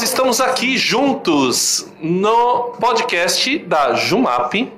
nós estamos aqui juntos no podcast da Jumap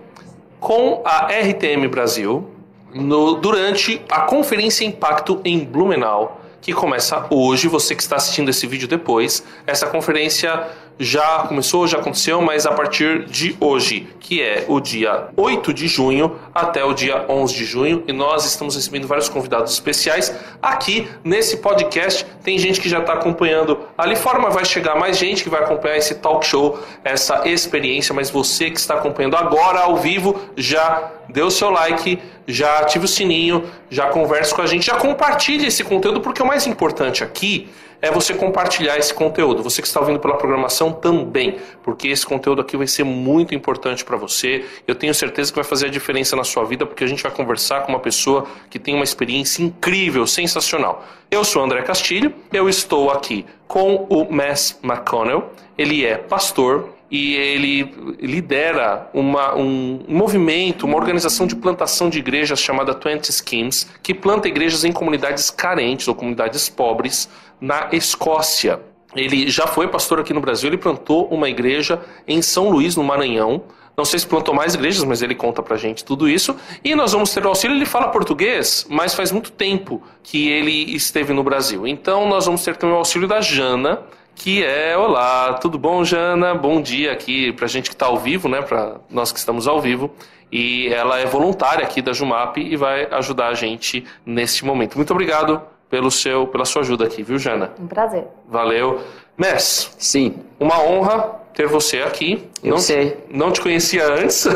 com a RTM Brasil no, durante a Conferência Impacto em Blumenau, que começa hoje. Você que está assistindo esse vídeo depois, essa conferência já começou, já aconteceu, mas a partir de hoje, que é o dia 8 de junho até o dia 11 de junho, e nós estamos recebendo vários convidados especiais aqui nesse podcast. Tem gente que já está acompanhando ali fora, mas vai chegar mais gente que vai acompanhar esse talk show, essa experiência. Mas você que está acompanhando agora ao vivo, já o seu like, já ative o sininho, já converse com a gente, já compartilhe esse conteúdo, porque o mais importante aqui é você compartilhar esse conteúdo. Você que está ouvindo pela programação também, porque esse conteúdo aqui vai ser muito importante para você. Eu tenho certeza que vai fazer a diferença na sua vida, porque a gente vai conversar com uma pessoa que tem uma experiência incrível, sensacional. Eu sou André Castilho, eu estou aqui com o Mass McConnell. Ele é pastor, e ele lidera uma, um movimento, uma organização de plantação de igrejas chamada Twenty Schemes, que planta igrejas em comunidades carentes ou comunidades pobres na Escócia. Ele já foi pastor aqui no Brasil, ele plantou uma igreja em São Luís, no Maranhão. Não sei se plantou mais igrejas, mas ele conta pra gente tudo isso. E nós vamos ter o auxílio. Ele fala português, mas faz muito tempo que ele esteve no Brasil. Então nós vamos ter também o auxílio da Jana, que é Olá, tudo bom, Jana? Bom dia aqui pra gente que está ao vivo, né? Para nós que estamos ao vivo. E ela é voluntária aqui da Jumap e vai ajudar a gente neste momento. Muito obrigado pelo seu, pela sua ajuda aqui, viu, Jana? Um prazer. Valeu. Mess. Sim. Uma honra ter você aqui. Eu não, sei. Não te conhecia antes,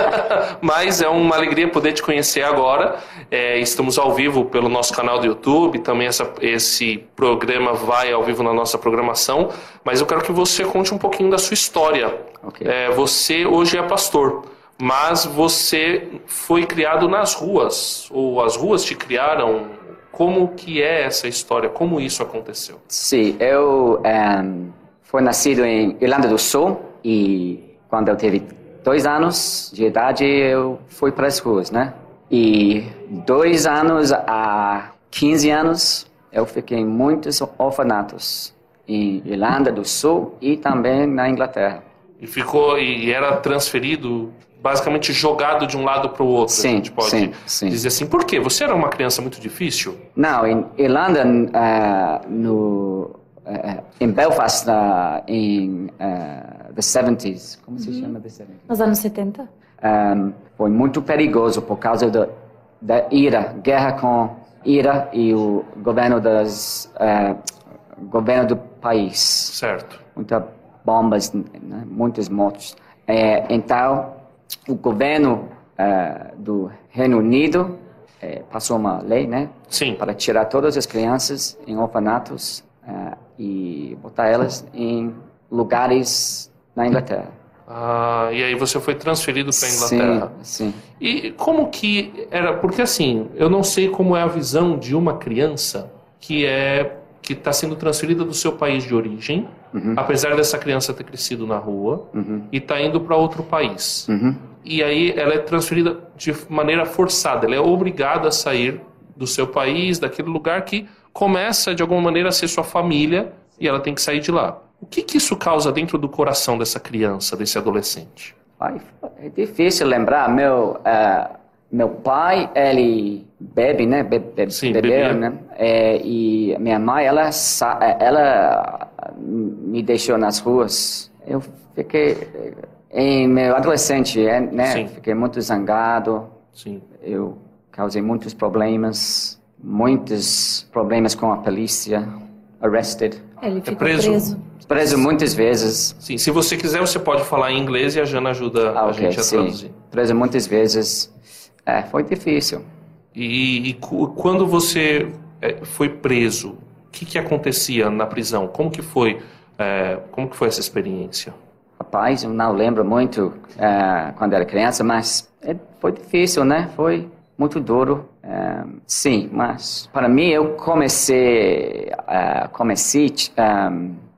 mas é uma alegria poder te conhecer agora. É, estamos ao vivo pelo nosso canal do YouTube, também essa, esse programa vai ao vivo na nossa programação. Mas eu quero que você conte um pouquinho da sua história. Ok. É, você hoje é pastor, mas você foi criado nas ruas, ou as ruas te criaram. Como que é essa história? Como isso aconteceu? Sim, eu um, fui nascido em Irlanda do Sul e quando eu tive dois anos de idade eu fui para as ruas, né? E dois anos a 15 anos eu fiquei em muitos orfanatos em Irlanda do Sul e também na Inglaterra. E ficou e era transferido, basicamente jogado de um lado para o outro. Sim, a gente pode sim, sim. dizer assim. Por quê? Você era uma criança muito difícil? Não, em Irlanda, uh, no, uh, em Belfast, uh, em uh, the 70s, como se chama the 70s? Nos anos 70? Um, foi muito perigoso por causa do, da IRA, guerra com IRA e o governo das uh, governo do país. Certo. Muitas bombas, né, muitos mortos. É, então, o governo uh, do Reino Unido eh, passou uma lei, né, Sim. para tirar todas as crianças em orfanatos uh, e botar elas em lugares na Inglaterra. Ah, e aí você foi transferido para Inglaterra. Sim, sim. E como que era? Porque assim, eu não sei como é a visão de uma criança que é que está sendo transferida do seu país de origem, Uhum. apesar dessa criança ter crescido na rua e está indo para outro país. Uhum. E aí ela é transferida de maneira forçada, ela é obrigada a sair do seu país, daquele lugar que começa de alguma maneira a ser sua família e ela tem que sair de lá. O que, que isso causa dentro do coração dessa criança, desse adolescente? Ai, é difícil lembrar. Meu, ah, meu pai, ele bebe, né? Be, be, Sim, bebeu, né? É, e minha mãe, ela, sa- ela me deixou nas ruas. Eu fiquei, em meu adolescente, é, né? Sim. Fiquei muito zangado. Sim. Eu causei muitos problemas, muitos problemas com a polícia. Arrested. Ele ficou preso. preso. Preso muitas vezes. Sim, se você quiser, você pode falar em inglês e a Jana ajuda Ah, a ok, gente a sim. traduzir. Preso muitas vezes. É, foi difícil. E, e quando você eh, foi preso, que, que acontecia na prisão? Como que foi? eh, como que foi essa experiência? Rapaz, eu não lembro muito eh, quando era criança, mas é- foi difícil, né? Foi muito duro. Eh, sim, mas para mim eu comecei, uh, comecei a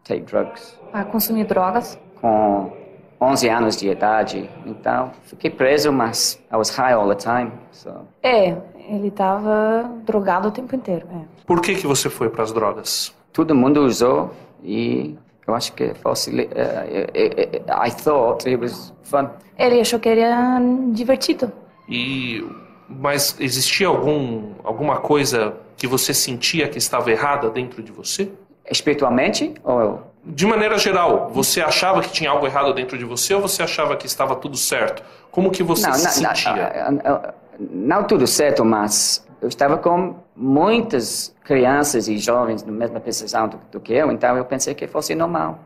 take drugs A consumir drogas. com 11 anos de idade. Então, fiquei preso, mas I was high all the time. So. É, ele estava drogado o tempo inteiro. É. Por que, que você foi para as drogas? Todo mundo usou e Eu acho que fosse. eh, eh, eh, I thought it was fun. Ele achou que era divertido. E mas existia algum alguma coisa que você sentia que estava errada dentro de você? Espiritualmente? Ou De maneira geral, você achava que tinha algo errado dentro de você ou você achava que estava tudo certo? Como que você se sentia? Não, não, não tudo certo, mas eu estava com muitas crianças e jovens na mesma posição do, do que eu, então eu pensei que fosse normal.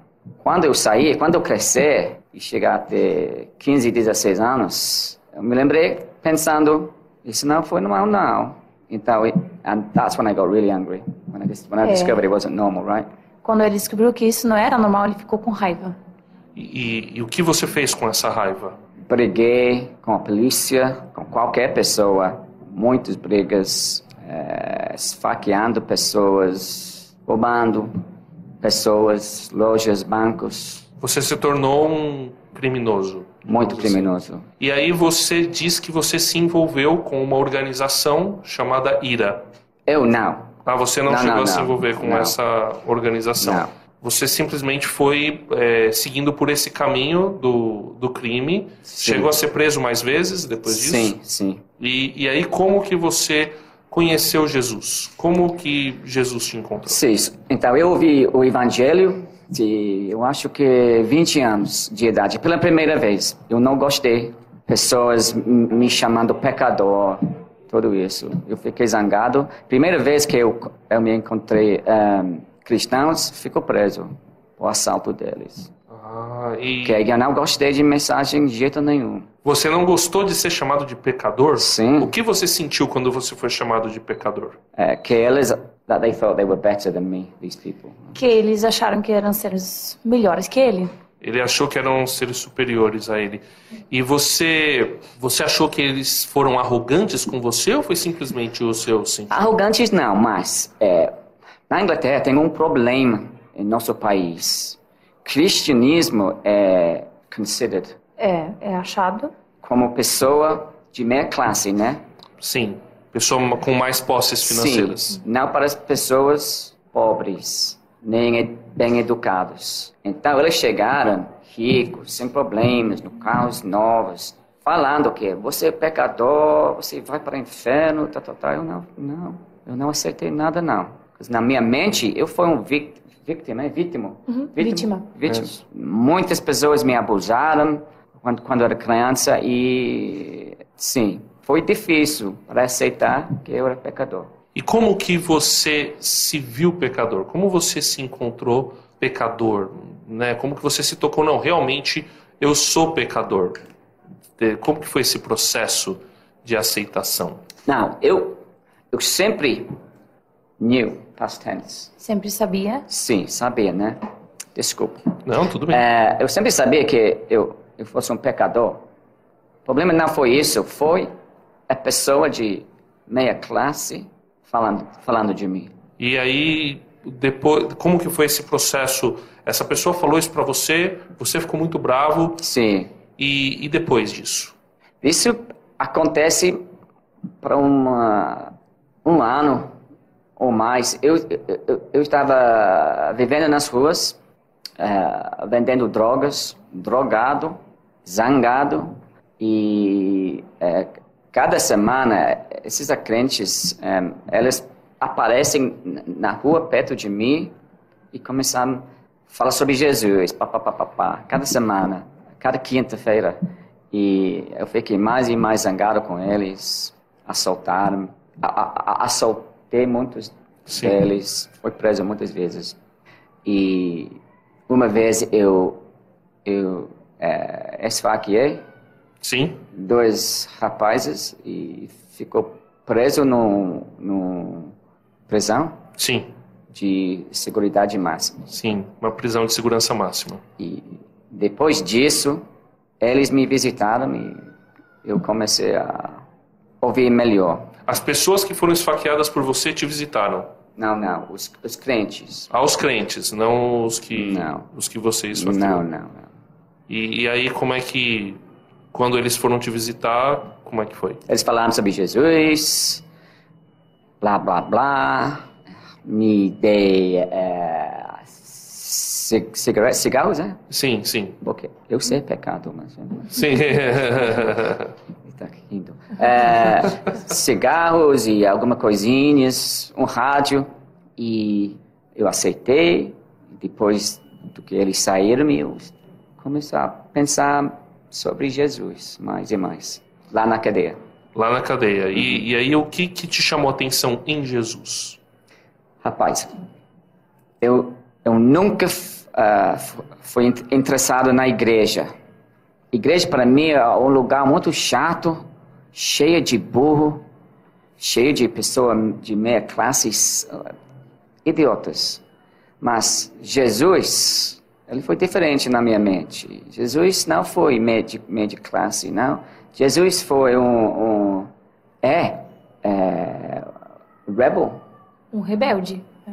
Quando eu saí, quando eu crescer e chegar até 15, 16 anos, eu me lembrei pensando, isso não foi normal, não. Então, and that's when I got really angry, when I, when I É. discovered it wasn't normal, right? Quando ele descobriu que isso não era normal, ele ficou com raiva. E, e- e o que você fez com essa raiva? briguei com a polícia, com qualquer pessoa, muitas brigas, eh, esfaqueando pessoas, roubando pessoas, lojas, bancos, Você se tornou um criminoso. muito Você- criminoso. E aí você diz que você se envolveu com uma organização chamada IRA. Eu não. Ah, você não, Não, chegou não, a se não. envolver com Não. essa organização. Não. Você simplesmente foi é, seguindo por esse caminho do, do crime. Sim. Chegou a ser preso mais vezes depois disso? Sim, sim. E, e aí como que você conheceu Jesus? Como que Jesus te encontrou? Sim, então eu ouvi o evangelho de, eu acho que 20 anos de idade, pela primeira vez. Eu não gostei. Pessoas me chamando pecador, tudo isso. Eu fiquei zangado. Primeira vez que eu, eu me encontrei ehm, cristãos, ficou preso. O assalto deles. E Que eu não gostei de mensagem de jeito nenhum. você não gostou de ser chamado de pecador? Sim. O que você sentiu quando você foi chamado de pecador? É, que eles, that they thought they were better than me, these people. Que eles acharam que eram seres melhores que ele. Ele achou que eram seres superiores a ele. E você, você achou que eles foram arrogantes com você ou foi simplesmente o seu sentimento? Arrogantes não, mas é, na Inglaterra tem um problema em nosso país. Cristianismo é considered É, é achado. como pessoa de meia classe, né? Sim, pessoa com mais posses financeiras. Sim, não para as pessoas pobres, nem bem educados. Então eles chegaram ricos, sem problemas, no carros novos, falando que você é pecador, você vai para o inferno, tá, tá, tá. Eu não, não, eu não aceitei nada não. Porque Na minha mente eu fui um vítima, é vítima, Uhum, vítima. vítima. Muitas pessoas me abusaram quando, quando eu era criança e sim, foi difícil para aceitar que eu era pecador. E como que você se viu pecador? Como você se encontrou pecador? Né? Como que você se tocou? Não, realmente eu sou pecador. Como que foi esse processo de aceitação? Não, eu, eu sempre knew, past tense. Sempre sabia. Sim, sabia, né? Desculpa. Não, tudo bem. É, eu sempre sabia que eu, eu fosse um pecador. O problema não foi isso, foi a pessoa de meia classe falando, falando de mim. E aí, depois, como que foi esse processo? Essa pessoa falou isso pra você, você ficou muito bravo, Sim. e, e depois disso? Isso acontece para um ano ou mais. Eu, eu, eu estava vivendo nas ruas, eh, vendendo drogas, drogado, zangado, e eh, cada semana esses crentes, eh, eles aparecem na rua perto de mim e começaram a falar sobre Jesus, pá, pá, pá, pá, pá, cada semana, cada quinta-feira. E eu fiquei mais e mais zangado com eles, assaltaram, a, a, a- assaltei muitos Sim. deles, fui preso muitas vezes. E uma vez eu, eu eh, esfaqueei Sim? dois rapazes e ficou preso no, no prisão Sim, de seguridade máxima. sim. Uma prisão de segurança máxima. E depois disso, eles me visitaram e eu comecei a ouvir melhor. As pessoas que foram esfaqueadas por você te visitaram. Não, não, os, os crentes. Aos crentes, não os que, Não. os que você esfaqueou. Não, não, não. E, e aí, como é que, quando eles foram te visitar, como é que foi? Eles falaram sobre Jesus, blá, blá, blá. Me dei ci- cigarro- cigarros, né? Sim, sim. Porque eu sei é pecado, mas... Sim. Tá rindo. É, cigarros e algumas coisinhas, um rádio. E eu aceitei. Depois do que eles saíram, eu comecei a pensar sobre Jesus mais e mais. Lá na cadeia. Lá na cadeia. E, e aí, o que, que te chamou a atenção em Jesus? Rapaz, eu, eu nunca f- f- fui in- interessado na igreja. Igreja para mim é um lugar muito chato, cheio de burro, cheio de pessoas de meia classe, ah, idiotas. Mas Jesus, ele foi diferente na minha mente. Jesus não foi de classe, não. Jesus foi um, um é, é rebel Um rebelde. É.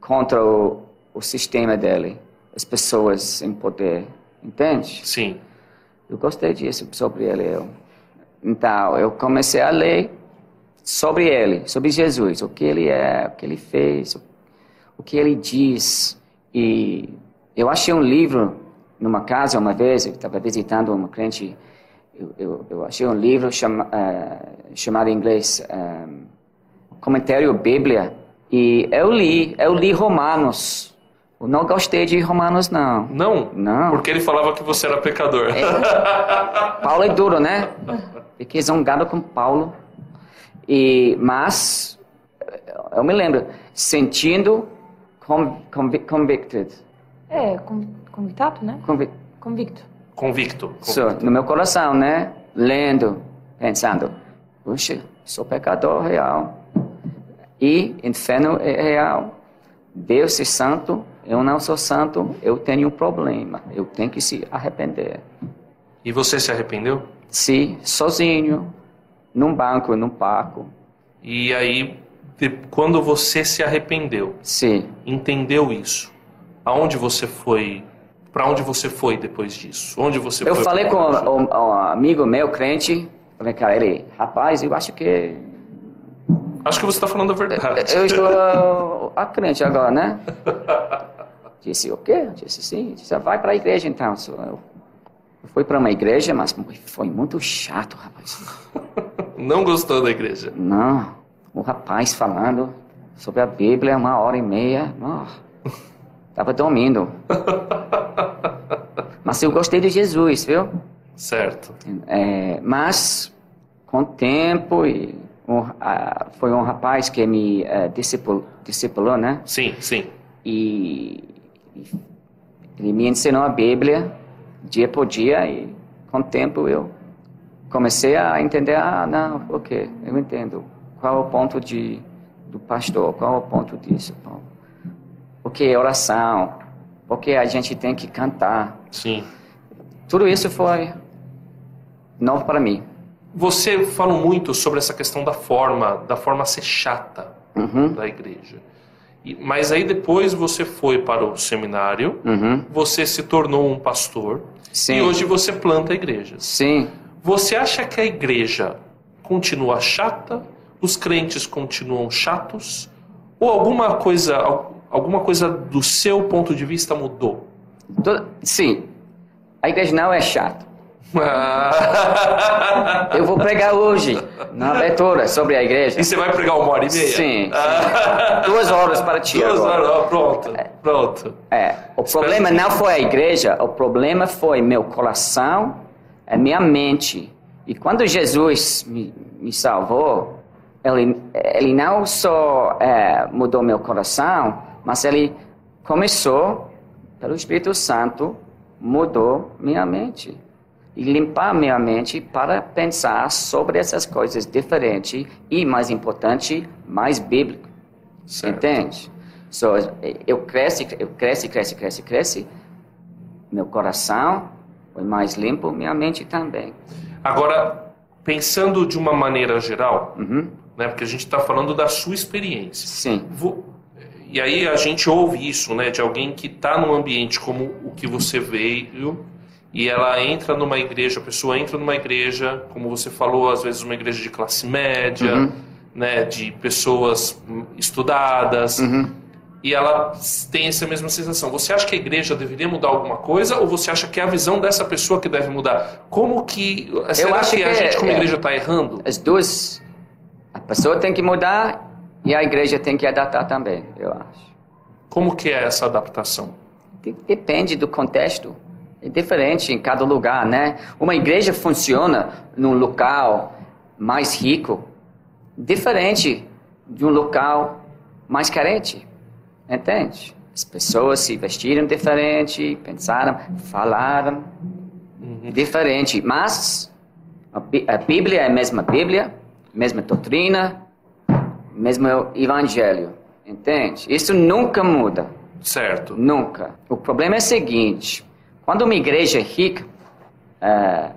contra o, o sistema dele, as pessoas em poder, entende? Sim. Eu gostei disso sobre ele. Eu. Então, eu comecei a ler sobre ele, sobre Jesus, o que ele é, o que ele fez, o, que ele diz. E eu achei um livro numa casa uma vez, eu estava visitando uma crente, eu, eu, eu achei um livro chama, eh, chamado em inglês eh, Comentário Bíblia, e eu li, eu li Romanos. Eu não gostei de Romanos, não. Não? Não. Porque ele falava que você era pecador. Paulo é duro, né? Fiquei zangado com Paulo. E, mas, eu me lembro, sentindo convi- convicted. É, con- convictado, né? Convi, Convicto. Convicto. so, no meu coração, né? Lendo, pensando, puxa, sou pecador real. E inferno é real. Deus é santo, eu não sou santo, eu tenho um problema. Eu tenho que se arrepender. E você se arrependeu? Sim, sozinho, num banco, num parque. E aí, quando você se arrependeu, Sim. entendeu isso, aonde você foi? Para onde você foi depois disso? Onde você Eu foi? falei pra com um, um amigo meu, crente, falei, cara, ele, rapaz, eu acho que Acho que você está falando a verdade. eu estou a crente agora, né? Disse, o quê? Disse, sim. Disse, vai para a igreja então. Eu fui para uma igreja, mas foi muito chato, rapaz. Não gostou da igreja. Não, o rapaz falando sobre a Bíblia uma hora e meia, oh, tava dormindo. Mas eu gostei de Jesus, viu? Certo. É, mas, com o tempo, e um, ah, foi um rapaz que me discipul- discipulou, né? Sim, sim. E ele me ensinou a Bíblia dia por dia e com o tempo eu comecei a entender, ah, não, ok, eu entendo. Qual é o ponto de, do pastor? Qual é o ponto disso? Bom, O que é oração? Por que a gente tem que cantar? Sim. Tudo isso foi novo para mim. Você fala muito sobre essa questão da forma, da forma ser chata Uhum, da igreja. Mas aí depois você foi para o seminário, uhum. você se tornou um pastor Sim. e hoje você planta igrejas. Sim. Você acha que a igreja continua chata? Os crentes continuam chatos? Ou alguma coisa, al- alguma coisa do seu ponto de vista mudou? Sim. A igreja não é chata. Eu vou pregar hoje na abertura sobre a igreja. e você vai pregar uma hora e meia? Sim. Ah, Duas horas para ti duas agora. horas, pronto, pronto. É, o problema não foi a igreja, o problema foi meu coração, a minha mente. E quando Jesus me, me salvou, ele, ele não só é, mudou meu coração, mas ele começou, pelo Espírito Santo, mudou minha mente. E limpar minha mente para pensar sobre essas coisas diferentes e, mais importante, mais bíblico. Certo. Entende? So, eu cresci, eu cresci, cresci, cresci, cresci. Meu coração foi mais limpo, minha mente também. Agora, pensando de uma maneira geral, Uhum. né, porque a gente está falando da sua experiência. Sim, Vo- E aí a gente ouve isso, né, de alguém que está num ambiente como o que você veio e ela entra numa igreja, a pessoa entra numa igreja, como você falou, às vezes uma igreja de classe média, Uhum. né, de pessoas estudadas, Uhum. e ela tem essa mesma sensação. Você acha que a igreja deveria mudar alguma coisa ou você acha que é a visão dessa pessoa que deve mudar? Como que será acho que, a que gente é- como é. igreja está errando? As duas, a pessoa tem que mudar e a igreja tem que adaptar também, eu acho. Como que é essa adaptação? De- Depende do contexto. É diferente em cada lugar, né? Uma igreja funciona num local mais rico, diferente de um local mais carente. Entende? As pessoas se vestiram diferente, pensaram, falaram diferente. Mas a Bíblia é a mesma Bíblia, mesma doutrina, mesmo evangelho. Entende? Isso nunca muda. Certo. Nunca. O problema é o seguinte: quando uma igreja rica eh,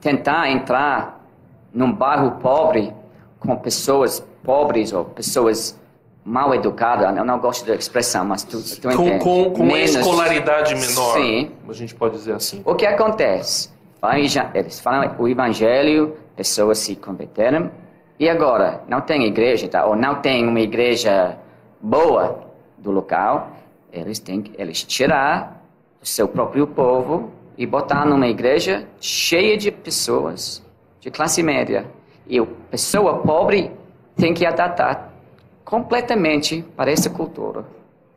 tentar entrar num bairro pobre com pessoas pobres ou pessoas mal educadas, eu não gosto da expressão, mas tu, tu Com, entende. com, com uma Menos- escolaridade menor, Sim. a gente pode dizer assim. O que acontece? Eles falam o evangelho, pessoas se converteram, e agora não tem igreja, tá? ou não tem uma igreja boa do local, eles têm que eles tirar seu próprio povo e botar numa igreja cheia de pessoas de classe média. E a pessoa pobre tem que adaptar completamente para essa cultura.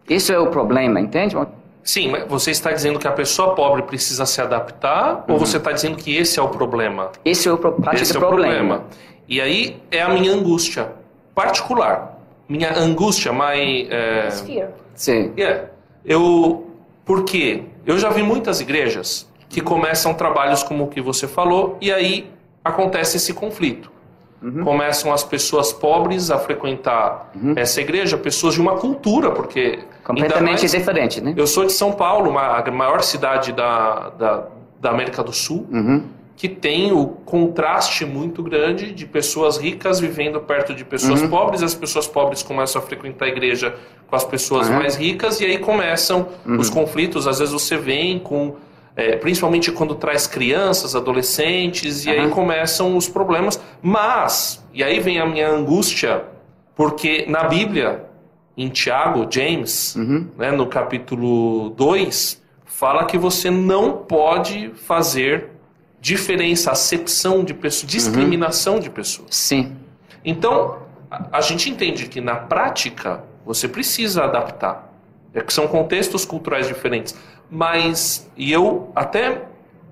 Isso é o problema, entende? Sim, mas você está dizendo que a pessoa pobre precisa se adaptar ou você está dizendo que esse é o problema? Esse é o pro- parte Esse do é o problema. problema. E aí é a minha angústia particular. Minha angústia, my... É... Sphere. Sim. Yeah. Eu... Por quê? Eu já vi muitas igrejas que começam trabalhos como o que você falou e aí acontece esse conflito. Uhum. Começam as pessoas pobres a frequentar essa igreja, pessoas de uma cultura, porque... Completamente mais- diferente, né? eu sou de São Paulo, uma- a maior cidade da, da, da América do Sul, Uhum. Que tem o contraste muito grande de pessoas ricas vivendo perto de pessoas Uhum. pobres. As pessoas pobres começam a frequentar a igreja com as pessoas Uhum. mais ricas e aí começam os conflitos. Às vezes você vem com, é, principalmente quando traz crianças, adolescentes, e aí Uhum. começam os problemas. Mas, e aí vem a minha angústia, porque na Bíblia, em Tiago, James, Uhum. né, no capítulo 2, fala que você não pode fazer diferença, acepção de pessoas, discriminação de pessoas. Sim. Então, a, a gente entende que na prática você precisa adaptar. É que são contextos culturais diferentes. Mas, e eu até,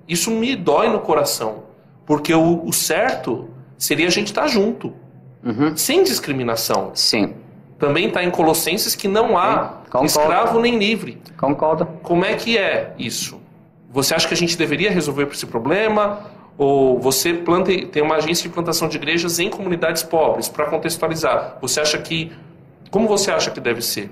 isso me dói no coração. Porque o, o certo seria a gente estar junto, Uhum. sem discriminação. Sim. Também está em Colossenses que não há Sim, escravo nem livre. Concordo. Como é que é isso? Você acha que a gente deveria resolver esse problema? Ou você planta, tem uma agência de plantação de igrejas em comunidades pobres, para contextualizar. Você acha que. Como você acha que deve ser?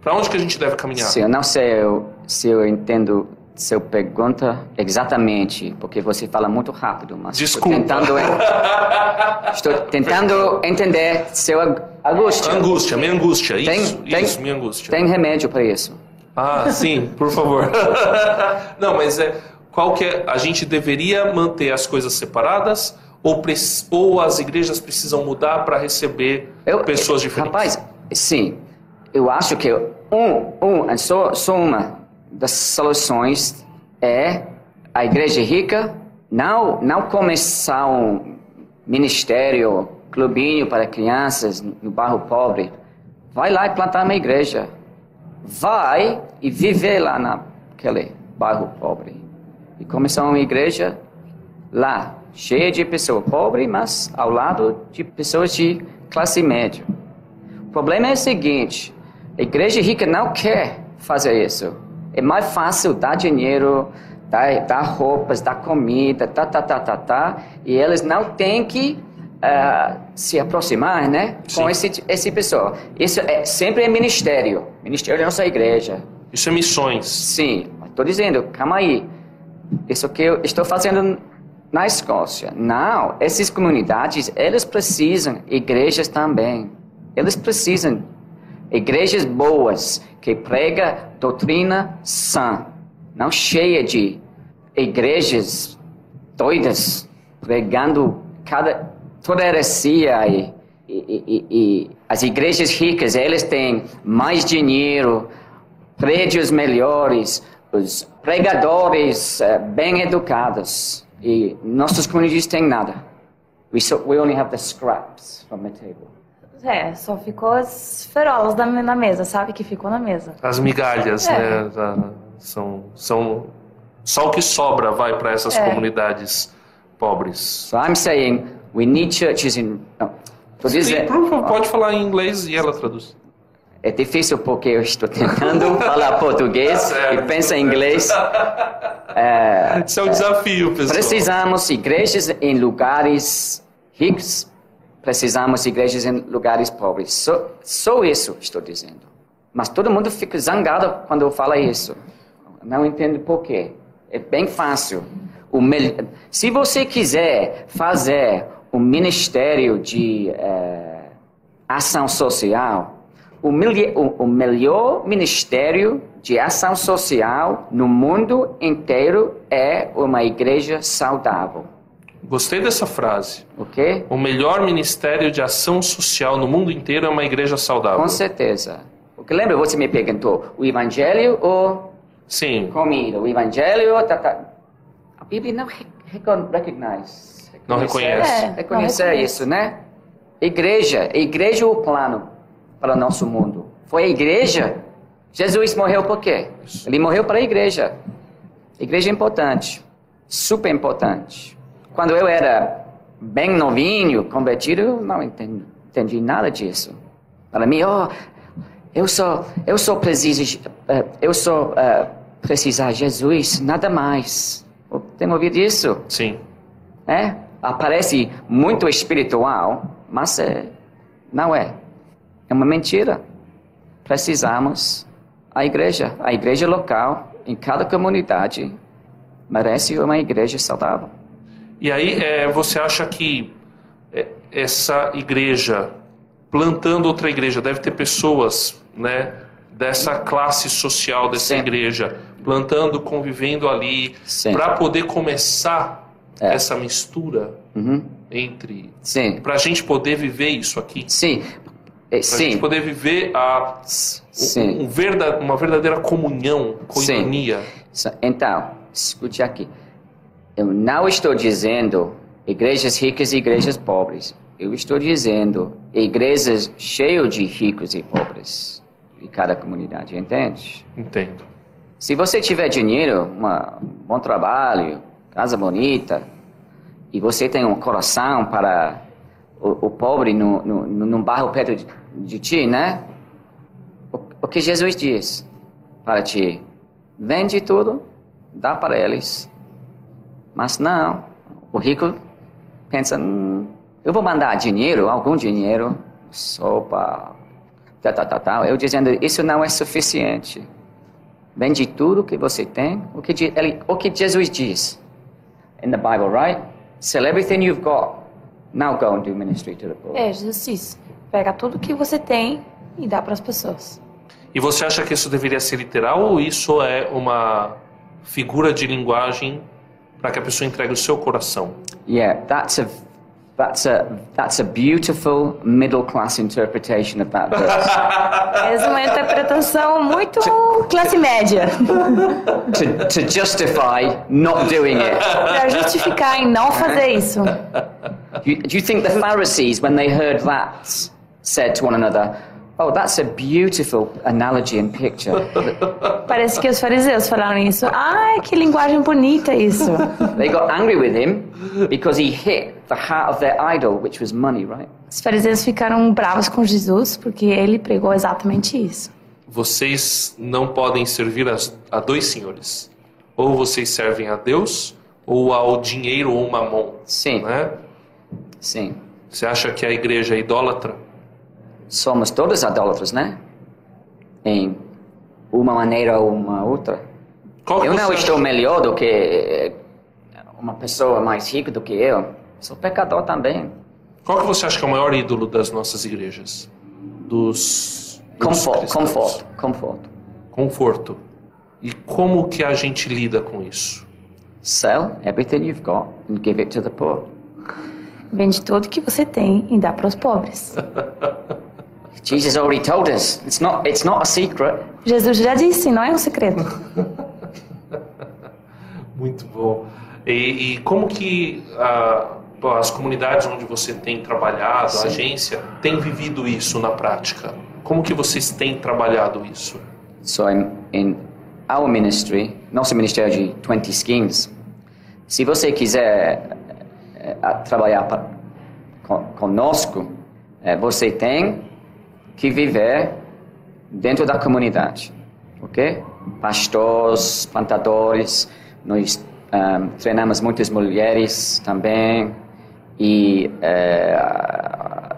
Para onde que a gente deve caminhar? Sim, eu não sei eu- se eu entendo sua pergunta exatamente, porque você fala muito rápido, mas Desculpa. estou tentando, estou tentando entender seu angústia. Angústia, minha angústia. Tem- Isso, tem- isso, minha angústia. Tem remédio para isso? Ah, sim, por favor. Não, mas é qual que é? A gente deveria manter as coisas separadas ou, ou as igrejas precisam mudar para receber Eu- pessoas diferentes? Rapaz, sim. Eu acho que um, um, só, só uma das soluções é a igreja rica não, não começar um ministério, clubinho para crianças no bairro pobre. Vai lá e plantar uma igreja. Vai e viver lá naquele bairro pobre. E começar uma igreja lá, cheia de pessoas pobres, mas ao lado de pessoas de classe média. O problema é o seguinte: a igreja rica não quer fazer isso. É mais fácil dar dinheiro, dar, dar roupas, dar comida, tá, tá, tá, tá, tá, e eles não têm que ah, se aproximar, né, com esse esse pessoa. Isso é sempre é ministério, ministério da nossa igreja. Isso é missões. Sim, estou dizendo, calma aí. Isso que eu estou fazendo na Escócia. Não, essas comunidades, elas precisam, igrejas também. Eles precisam, igrejas boas, que prega doutrina sã, não cheia de igrejas doidas, pregando cada, toda heresia e, e, e- e as igrejas ricas, eles têm mais dinheiro, prédios melhores, os pregadores eh, bem educados. E nossos comunidades têm nada. We, so, we only have the scraps from the table. É, só ficou as ferolas da- na mesa, sabe? Que ficou na mesa. As migalhas, É. né? da- são, são só o que sobra vai para essas É. comunidades pobres. So I'm saying we need churches in. No, tô Sim, favor, pode falar em inglês e ela traduz. é difícil porque eu estou tentando falar português certo. e pensa em inglês. Isso é um desafio, pessoal. Precisamos igrejas em lugares ricos, precisamos igrejas em lugares pobres. Só, só isso estou dizendo. Mas todo mundo fica zangado quando eu falo isso. Não entendo por quê. É bem fácil. O mel- Se você quiser fazer um ministério de eh, ação social, o, o- o melhor ministério de ação social no mundo inteiro é uma igreja saudável, Gostei dessa frase. ok? O melhor ministério de ação social no mundo inteiro é uma igreja saudável. Com certeza. Porque lembra, você me perguntou, o evangelho ou Sim. comida? O evangelho, tá, tá. a Bíblia não re- recon- recognize. Não reconhece. É, não reconhece. isso, né? Igreja, igreja é o plano para o nosso mundo. Foi a igreja. Jesus morreu por quê? Ele morreu para a igreja. Igreja é importante, super importante. Quando eu era bem novinho, convertido, eu não entendi, entendi nada disso. Para mim, oh, eu só, eu só preciso, eh, eu só eh, precisar de Jesus, nada mais. Tem ouvido isso? Sim. né? Aparece muito espiritual, mas é, não é. É uma mentira. Precisamos a igreja, a igreja local, em cada comunidade, merece uma igreja saudável. E aí, é, você acha que é, essa igreja, plantando outra igreja, deve ter pessoas, né, dessa classe social dessa igreja, plantando, convivendo ali, para poder começar É. essa mistura Uhum. entre, Sim, para a gente poder viver isso aqui, sim, É, para a gente sim, poder viver a sim. um verda- uma verdadeira comunhão, coinonia. Então, escute aqui. Eu não estou dizendo igrejas ricas e igrejas pobres. Eu estou dizendo igrejas cheias de ricos e pobres de cada comunidade, entende? Entendo. Se você tiver dinheiro, uma- um bom trabalho, casa bonita, e você tem um coração para o, o pobre no, no, num bairro perto de, de ti, né? O, o que Jesus diz para ti? Vende tudo, dá para eles. Mas não, o rico pensa, "Hum, eu vou mandar dinheiro, algum dinheiro, sopa, tal, tal, tal, tal. Eu dizendo, isso não é suficiente. Vende tudo que você tem, o que, ele, o que Jesus diz in the Bible, right? Sell everything you've got. Now go and do ministry to the poor. É, Jesus disse. Pega tudo que você tem e dá para as pessoas. E você acha que isso deveria ser literal ou isso é uma figura de linguagem para que a pessoa entregue o seu coração? Yeah, that's a that's a that's a beautiful middle class interpretation of that verse. É uma interpretação muito classe média. to, to justify not doing it. Para justificar em não fazer isso. Do you, do you think the Pharisees, when they heard that, said to one another, "Oh, that's a beautiful analogy and picture"? Parece que os fariseus falaram isso. Ai, que linguagem bonita isso. They got angry with him because he hit the heart of their idol, which was money, right? Os fariseus ficaram bravos com Jesus porque ele pregou exatamente isso. Vocês não podem servir as- a dois senhores. Ou vocês servem a Deus ou ao dinheiro ou mamon. Sim, Né? sim. Você acha que a igreja é idólatra? Somos todos idólatras, né? Em uma maneira ou uma outra. Qual Eu não acha- estou melhor do que eh, uma pessoa mais rica do que eu. Sou pecador também. Qual que você acha que é o maior ídolo das nossas igrejas? Dos, dos Conforto, conforto, conforto. Conforto. E como que a gente lida com isso? Sell everything you've got and give it to the poor. Vende tudo que você tem e dá para os pobres. Jesus already told us. It's not, it's not a secret. Jesus já disse, não é um segredo. Muito bom. E, e como que ah, as comunidades onde você tem trabalhado, a agência, tem vivido isso na prática? Como que vocês têm trabalhado isso? So in, in our ministry, nosso ministério de 20 schemes, se você quiser eh, trabalhar pa- con- conosco, eh, você tem que viver dentro da comunidade, ok? Pastores, plantadores, nós ah, treinamos muitas mulheres também e eh,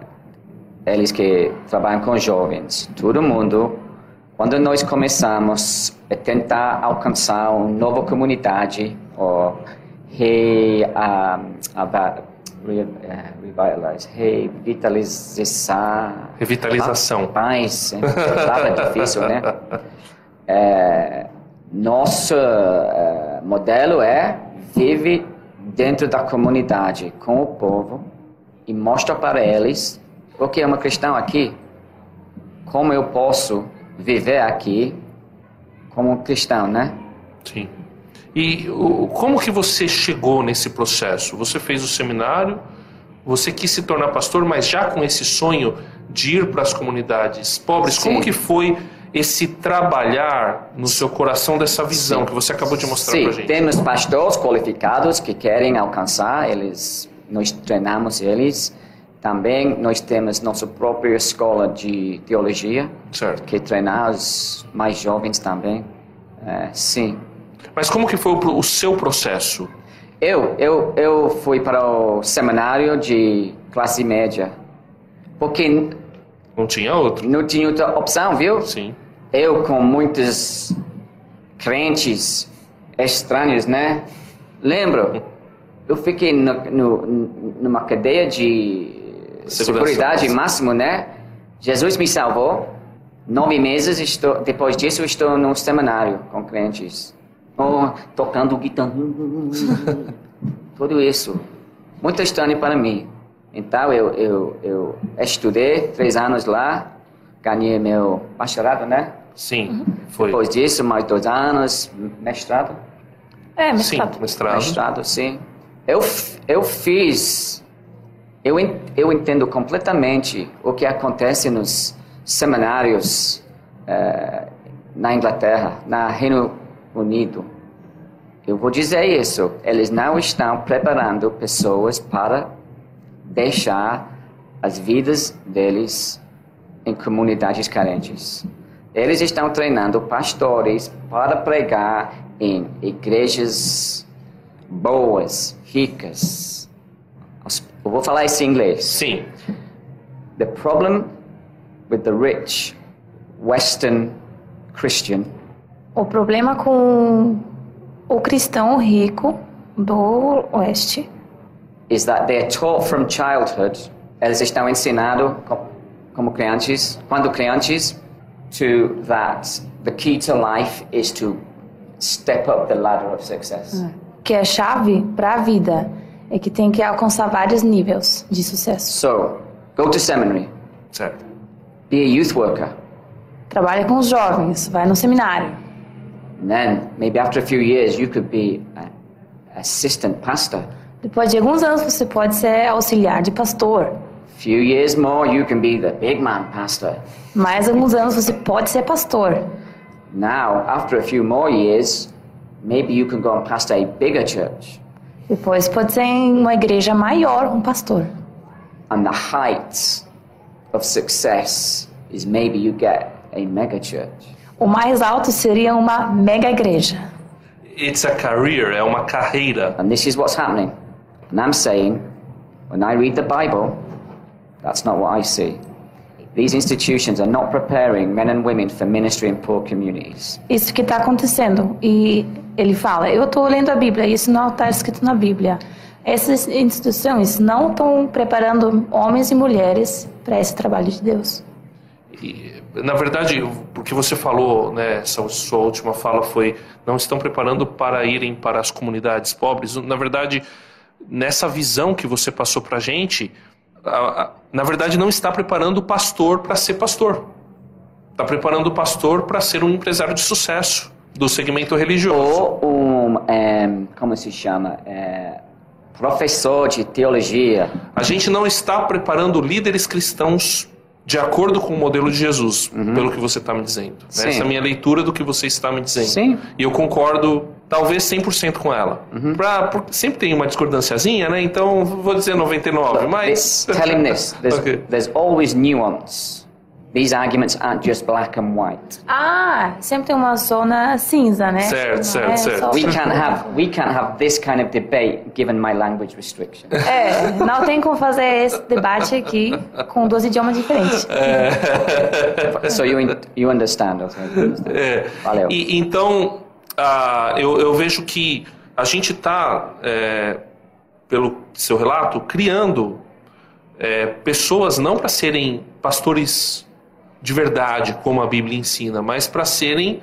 eles que trabalham com jovens, todo mundo. Quando nós começamos a tentar alcançar uma nova comunidade ou re, ah, ava- re, revitalize, revitalizar, Revitalização. Paz, hein? palavra difícil, né? É, nosso é, modelo é vive dentro da comunidade com o povo e mostra para eles o que é uma questão aqui, como eu posso viver aqui como cristão, né? Sim. E o- como que você chegou nesse processo? Você fez o seminário, você quis se tornar pastor, mas já com esse sonho de ir para as comunidades pobres, Sim. como que foi esse trabalhar no seu coração dessa visão que você acabou de mostrar Sim, pra gente? temos pastores qualificados que querem alcançar, eles, nós treinamos eles. Também nós temos nossa própria escola de teologia, Certo. que treina os mais jovens também. É, sim. Mas como que foi o, o seu processo? Eu, eu, eu fui para o seminário de classe média, porque Não tinha outro? não tinha outra opção, viu? Sim. Eu com muitos crentes estranhos, né? Lembro, eu fiquei no, no, numa cadeia de Segurança seguridade máxima. máximo, né? Jesus me salvou. Nove meses estou, depois disso estou num seminário com crentes, oh, tocando guitarra, tudo isso, muito estranho para mim. Então eu, eu, eu estudei três anos lá, ganhei meu bacharelado, né? Sim, foi. Depois disso, mais dois anos, mestrado. É, mas Sim, mestrado. Mestrado, sim. Eu, eu fiz. Eu, eu entendo completamente o que acontece nos seminários eh, na Inglaterra, na Reino Unido. Eu vou dizer isso. Eles não estão preparando pessoas para deixar as vidas deles em comunidades carentes. Eles estão treinando pastores para pregar em igrejas boas, ricas. Eu vou falar isso em inglês. Sim. The problem with the rich Western Christian O problema com o cristão rico do oeste is that they're taught from childhood. Eles estão ensinados co- como crianças, quando crianças, to that the key to life is to step up the ladder of success. que é a chave para a vida é que tem que alcançar vários níveis de sucesso. So, go to seminary, Certo. be a youth worker, Trabalha com os jovens, vai no seminário. And then maybe after a few years you could be an assistant pastor. Depois de alguns anos você pode ser auxiliar de pastor. Few years more you can be the big man pastor. Mais alguns anos você pode ser pastor. Now, after a few more years, maybe you can go and pastor a bigger church. Depois pode ser em uma igreja maior, um pastor. And the height of success is maybe you get a mega church. O mais alto seria uma mega igreja. It's a career, é uma carreira. And this is what's happening. And I'm saying, when I read the Bible, that's not what I see. These institutions are not preparing men and women for ministry in poor communities. Isso que está acontecendo. E ele fala: Eu estou lendo a Bíblia, isso não está escrito na Bíblia. Essas instituições não estão preparando homens e mulheres para esse trabalho de Deus. E, na verdade, porque você falou, né, essa sua última fala foi não estão preparando para irem para as comunidades pobres. Na verdade, nessa visão que você passou para a gente, na verdade não está preparando o pastor para ser pastor. Está preparando o pastor para ser um empresário de sucesso do segmento religioso. Ou um, em, como se chama, É, professor de teologia. A gente não está preparando líderes cristãos de acordo com o modelo de Jesus, pelo que você está me dizendo. Uhum. Sim. Essa é a minha leitura do que você está me dizendo. Sim. E eu concordo, talvez 100% com ela. Uhum. Pra, sempre tem uma discordânciazinha, né? Então vou dizer 99, mas... This- tell him this. There's, Ok. there's always nuance. These arguments aren't just black and white. Ah, sempre tem uma zona cinza, né? Certo, Não certo, é certo. We can't have we can't have this kind of debate given my language restriction. É, não tem como fazer esse debate aqui com dois idiomas diferentes. so you you understand, okay? É. Valeu. E, então, ah, eu, eu vejo que a gente está, pelo seu relato, criando é, pessoas não para serem pastores de verdade, como a Bíblia ensina, mas para serem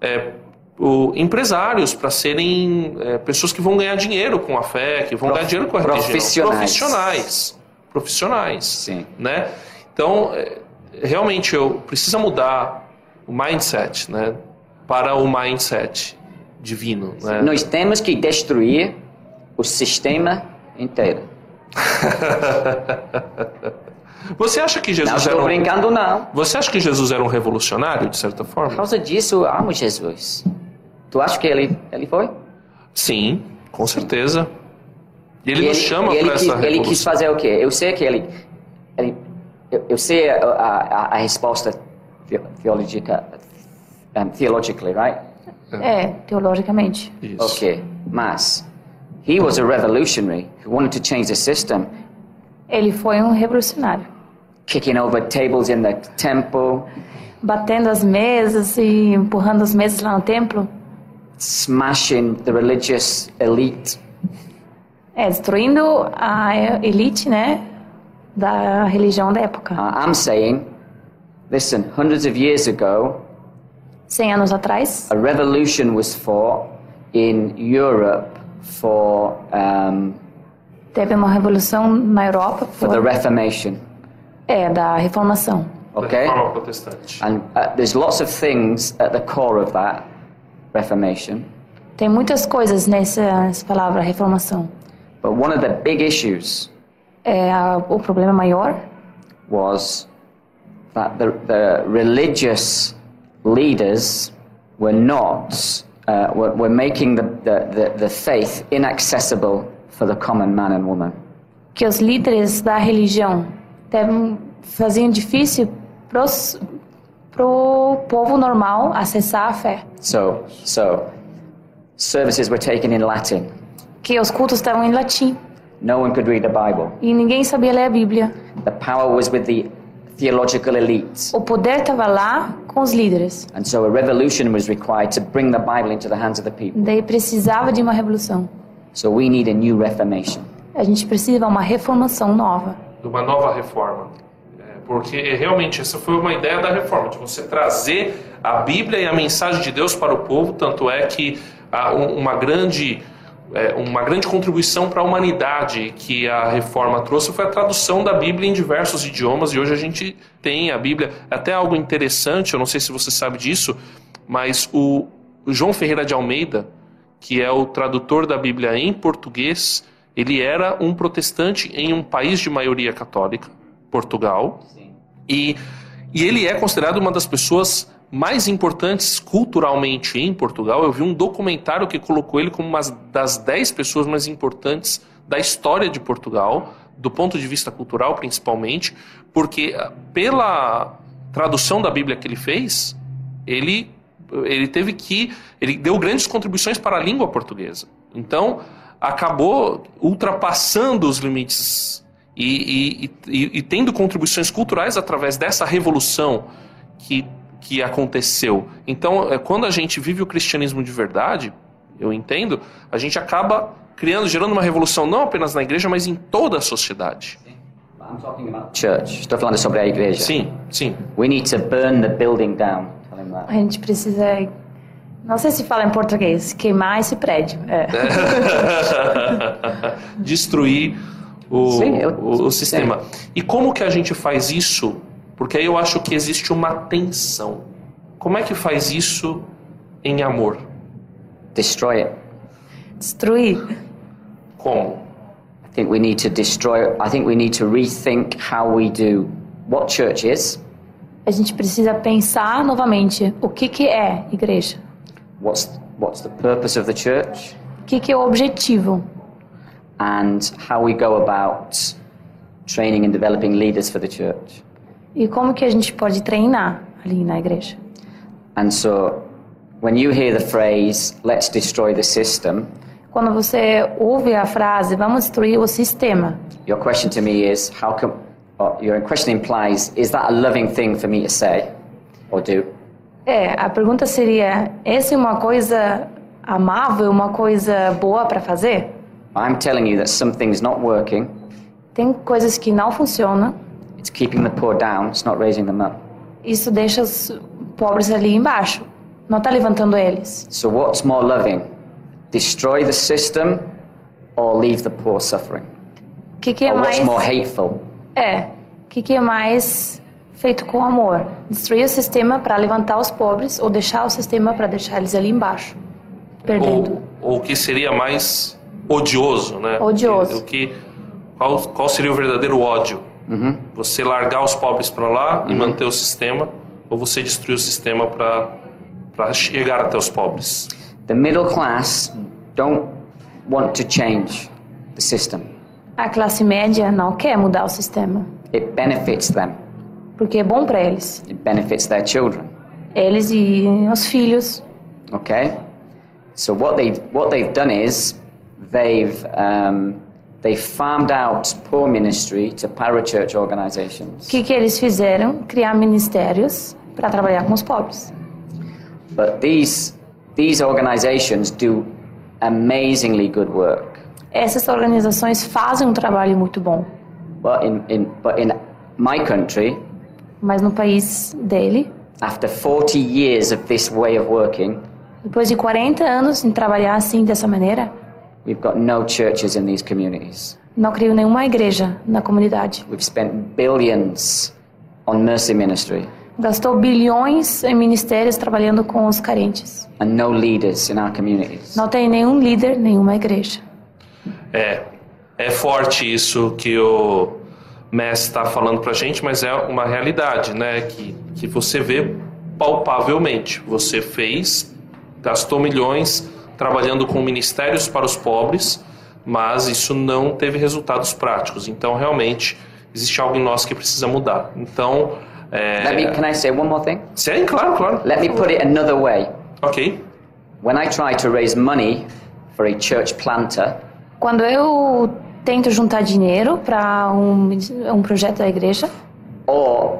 é, o- empresários, para serem é, pessoas que vão ganhar dinheiro com a fé, que vão Prof- ganhar dinheiro com a religião. profissionais. Profissionais. Profissionais Sim. né? Então, é, realmente eu precisa mudar o mindset, né, para o mindset divino, né? Nós temos que destruir o sistema inteiro. Você acha que Não Jesus era estou um, brincando, não. Você acha que Jesus era um revolucionário de certa Por forma? causa disso, eu amo Jesus. Tu acha que ele, ele foi? Sim, com certeza. E ele E nos chama ele para quis, essa ele revolução. quis fazer o quê? Eu sei que ele... ele eu, eu sei a, a, a resposta theologica, um, theologically, right? É, teologicamente. Isso. Okay, mas he was a revolutionary who wanted to change the system, Ele foi um revolucionário, kicking over tables in the temple, batendo as mesas e empurrando as mesas lá no templo, smashing the religious elite. é, destruindo a elite, né, da religião da época. Uh, I'm saying, listen, hundreds of years ago, Cem anos atrás, a revolution was fought in Europe for um, teve uma revolução na Europa, for the por, Reformation. É, da reformação. Da Okay, reforma protestante. and uh, there's lots of things at the core of that Reformation. Tem muitas coisas nessa, nessa palavra reformação. But one of the big issues É, a- o problema maior was that the, the religious leaders were not, uh, were, were making the, the, the, the faith inaccessible for the common man and woman. que os líderes da religião devem, faziam difícil para o povo normal acessar a fé. So, so services were taken in Latin. Que os cultos estavam em latim No one could read the Bible. e ninguém sabia ler a Bíblia. The power was with the theological elites. O poder estava lá com os líderes. And so a revolution was required to bring the Bible into the hands of the people. Daí precisava de uma revolução. So we need a new reformation. A gente precisa de uma reformação nova. De uma nova reforma. É, porque realmente essa foi uma ideia da reforma, de você trazer a Bíblia e a mensagem de Deus para o povo, tanto é que um- uma grande é, uma grande contribuição para a humanidade que a reforma trouxe foi a tradução da Bíblia em diversos idiomas. E hoje a gente tem a Bíblia. Até algo interessante eu não sei se você sabe disso mas o João Ferreira de Almeida que é o tradutor da Bíblia em português ele era um protestante em um país de maioria católica Portugal e, e ele é considerado uma das pessoas mais importantes culturalmente em Portugal. Eu vi um documentário que colocou ele como uma das 10 pessoas mais importantes da história de Portugal, do ponto de vista cultural principalmente, porque ah, pela tradução da Bíblia que ele fez, ele, ele teve que. Ele deu grandes contribuições para a língua portuguesa. Então, acabou ultrapassando os limites e, e- e- e tendo contribuições culturais através dessa revolução que, que aconteceu. Então, é, quando a gente vive o cristianismo de verdade, eu entendo, a gente acaba criando, gerando uma revolução não apenas na igreja, mas em toda a sociedade. Church. Estou falando sobre a igreja. Sim, sim. We need to burn the building down. That. A gente precisa Não sei se fala em português, queimar esse prédio. É. Destruir o, Sim, eu- o, o sistema. E como que a gente faz isso? Porque aí eu acho que existe uma tensão. Como é que faz isso em amor? Destroy it. Destruir. Como? I think we need to destroy. I think we need to rethink how we do what church is, A gente precisa pensar novamente o que, que é igreja. What's what's the purpose of the church, O que, que é o objetivo. and how we go about training and developing leaders for the church. E como que a gente pode treinar ali na igreja. And so, when you hear the phrase "Let's destroy the system," Quando você ouve a frase, vamos destruir o sistema. your question to me is, "How come?" Or your question implies, "Is that a loving thing for me to say or do?" É, a pergunta seria: essa é uma coisa amável, uma coisa boa para fazer? I'm telling you that something's not working. Tem coisas que não funcionam. It's keeping the poor down. It's not raising them up. Isso deixa os pobres ali embaixo. Não está levantando eles. So, what's more loving? Destroy the system or leave the poor suffering? Que, que é Or mais? what's more hateful? É. O que, que é mais feito com amor? Destruir o sistema para levantar os pobres ou deixar o sistema para deixar eles ali embaixo, perdendo. Ou, o que seria mais odioso, né? Odioso. O que, qual, qual seria o verdadeiro ódio? Você largar os pobres para lá e manter o sistema, ou você destruir o sistema para chegar até os pobres? The middle class don't want to change the system. A classe média não quer mudar o sistema, It benefits them. Porque é bom para eles. It benefits their children. Eles e os filhos. Okay. So what they what they've done is they've um, they farmed out poor ministry to parachurch O organizations. que, que eles fizeram? Criar ministérios para trabalhar com os pobres. But these these organizations do amazingly good work. Essas organizações fazem um trabalho muito bom, But in, in but in my country, mas no país dele, after 40 years of this way of working, depois de 40 anos em trabalhar assim dessa maneira, we've got no churches in these communities. não criou nenhuma igreja na comunidade. We've spent billions on mercy ministry Gastou bilhões em ministérios trabalhando com os carentes. and no leaders in our communities. Não tem nenhum líder, nenhuma igreja. É, é forte isso que o Messi está falando pra gente, mas é uma realidade, né? Que, que você vê palpavelmente. Você fez, gastou milhões trabalhando com ministérios para os pobres, mas isso não teve resultados práticos. Então, realmente, existe algo em nós que precisa mudar. Então, Let me, é... can I say one more thing? Sim, claro, claro. Let me put it another way. Ok. When I try to raise money for a church planter, Quando eu tento juntar dinheiro para um, um projeto da igreja, or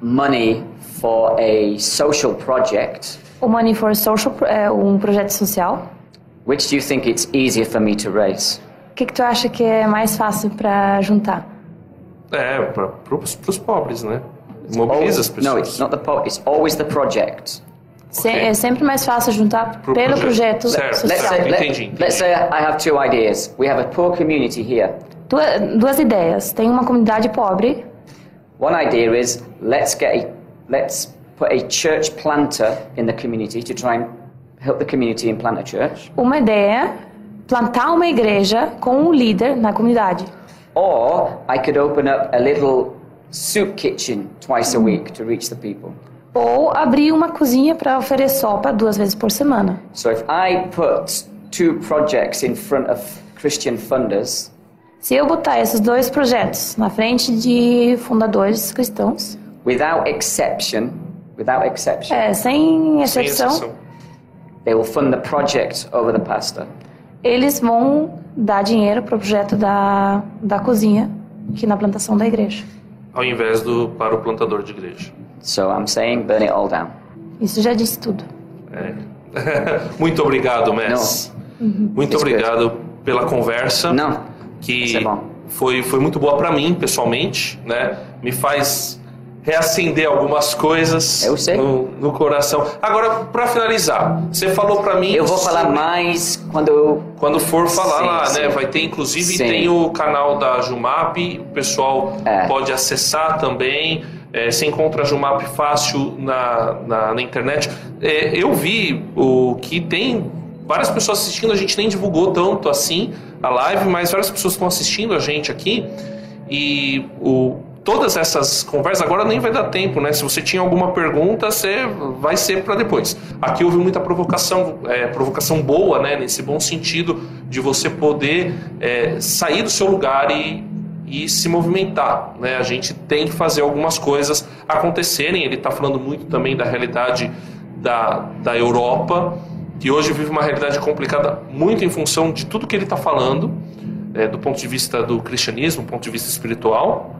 money for a social project, o Money for Social é um projeto social, which do you think it's easier for me to raise? o que, que tu acha que é mais fácil para juntar? É, para os pobres, né? Mobiliza as pessoas. no, it's not the po- it's always the project. Se- Ok. É sempre mais fácil juntar Pro pelo projeto. projeto Certo. Let's say, let, Entendi, entendi. let's say I have two ideas. We have a poor community here. Duas, duas ideias. Tem uma comunidade pobre. One idea is let's get a, let's put a church planter in the community to try and help the community and plant a church. Uma ideia, plantar uma igreja com um líder na comunidade. Or I could open up a little soup kitchen twice a week to reach the people. Ou abrir uma cozinha para oferecer sopa duas vezes por semana. So if I put two projects in front of Christian funders, Se eu botar esses dois projetos na frente de fundadores cristãos, without exception, without exception, é, sem Sem exceção, exceção. they will fund the project over the pastor. eles vão dar dinheiro para o projeto da, da cozinha aqui na plantação da igreja. Ao invés do para o plantador de igreja. So I'm saying burn it all down. Isso já disse tudo. É. Muito obrigado, Messi. Muito It's good. obrigado pela conversa. Não. Que é foi, foi muito boa para mim, pessoalmente, né? Me faz reacender algumas coisas Eu sei. No, no coração. Agora, para finalizar, você falou para mim. Eu vou falar sobre- mais quando eu Quando for falar Sim, lá, sim. né? Vai ter, inclusive, Sim. tem o canal da Jumap, o pessoal É. pode acessar também. É, você encontra Jumap fácil na, na, na internet. É, eu vi o que tem várias pessoas assistindo, a gente nem divulgou tanto assim a live, mas várias pessoas estão assistindo a gente aqui. E o, todas essas conversas agora nem vai dar tempo, né? Se você tinha alguma pergunta, você vai ser para depois. Aqui houve muita provocação, é, provocação boa, né? Nesse bom sentido de você poder é, sair do seu lugar e, e se movimentar, né? A gente tem que fazer algumas coisas acontecerem. Ele está falando muito também da realidade da, da Europa, que hoje vive uma realidade complicada muito em função de tudo que ele está falando é, do ponto de vista do cristianismo, do ponto de vista espiritual.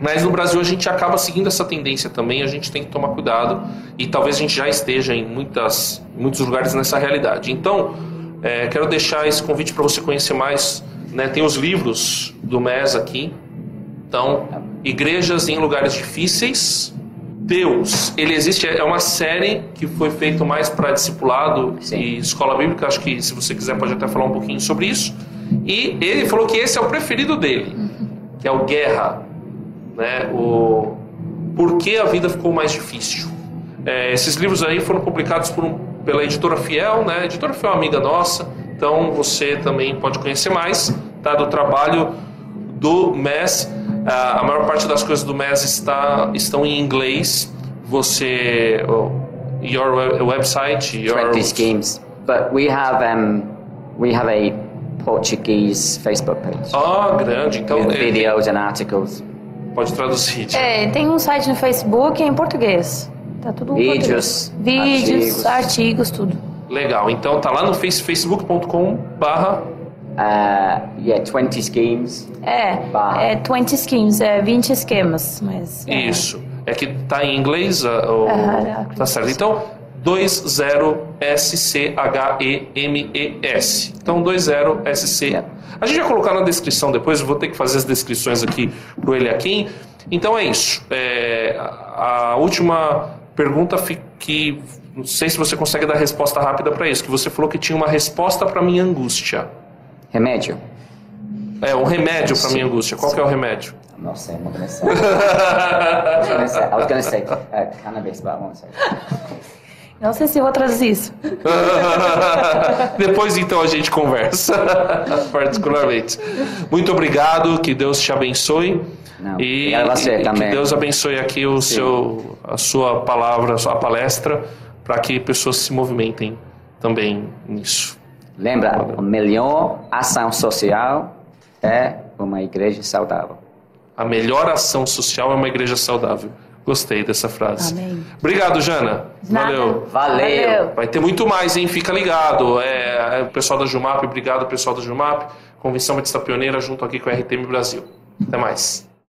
Mas no Brasil a gente acaba seguindo essa tendência também, a gente tem que tomar cuidado e talvez a gente já esteja em muitas, muitos lugares nessa realidade. Então, é, quero deixar esse convite para você conhecer mais. Né? Tem os livros do MES aqui. Então, Igrejas em Lugares Difíceis. Deus, ele existe, é uma série que foi feita mais para discipulado Sim. e escola bíblica. Acho que se você quiser pode até falar um pouquinho sobre isso. E ele falou que esse é o preferido dele, que é o Guerra, né? O Por que a vida ficou mais difícil. É, esses livros aí foram publicados por um- pela editora Fiel, né? A editora Fiel é amiga nossa, então você também pode conhecer mais, tá? Do trabalho do MES. Ah, a maior parte das coisas do MES está, estão em inglês. Você, oh, your we- website, your 20 schemes. But we have um, we have a Portuguese Facebook page Ah, grande. Então with ele videos and articles, pode traduzir. É, tem um site no Facebook em português. Tá tudo em Vídeos, português. Vídeos, artigos. artigos, tudo. Legal. Então tá lá no face, facebook.com/barra uh, yeah, 20 schemes. É, é 20 schemes, é 20 esquemas, mas... é. Isso. É que tá em inglês, ah, o- Aham, tá certo. Então, 20SCHEMES. Então, 20SC. Yeah. A gente vai colocar na descrição depois, eu vou ter que fazer as descrições aqui pro Eliakim. Então é isso. É, a última pergunta que não sei se você consegue dar resposta rápida para isso, que você falou que tinha uma resposta para minha angústia. Remédio. É, um remédio para minha angústia. Qual que é o remédio? Not saying. I'm not gonna say. I was gonna say. Uh, cannabis, but I won't say. Não sei se eu vou traduzir isso. Depois então a gente conversa, particularmente. Muito obrigado, que Deus te abençoe. Não, e, você e também. que Deus abençoe aqui o seu, a sua palavra, a sua palestra, para que pessoas se movimentem também nisso. Lembra, a melhor ação social é uma igreja saudável. A melhor ação social é uma igreja saudável. Gostei dessa frase. Amém. Obrigado, Jana. Valeu. Valeu. Vai ter muito mais, hein? Fica ligado. É, é o pessoal da Jumap, obrigado pessoal da Jumap. Convenção Batista Pioneira junto aqui com a RTM Brasil. Até mais.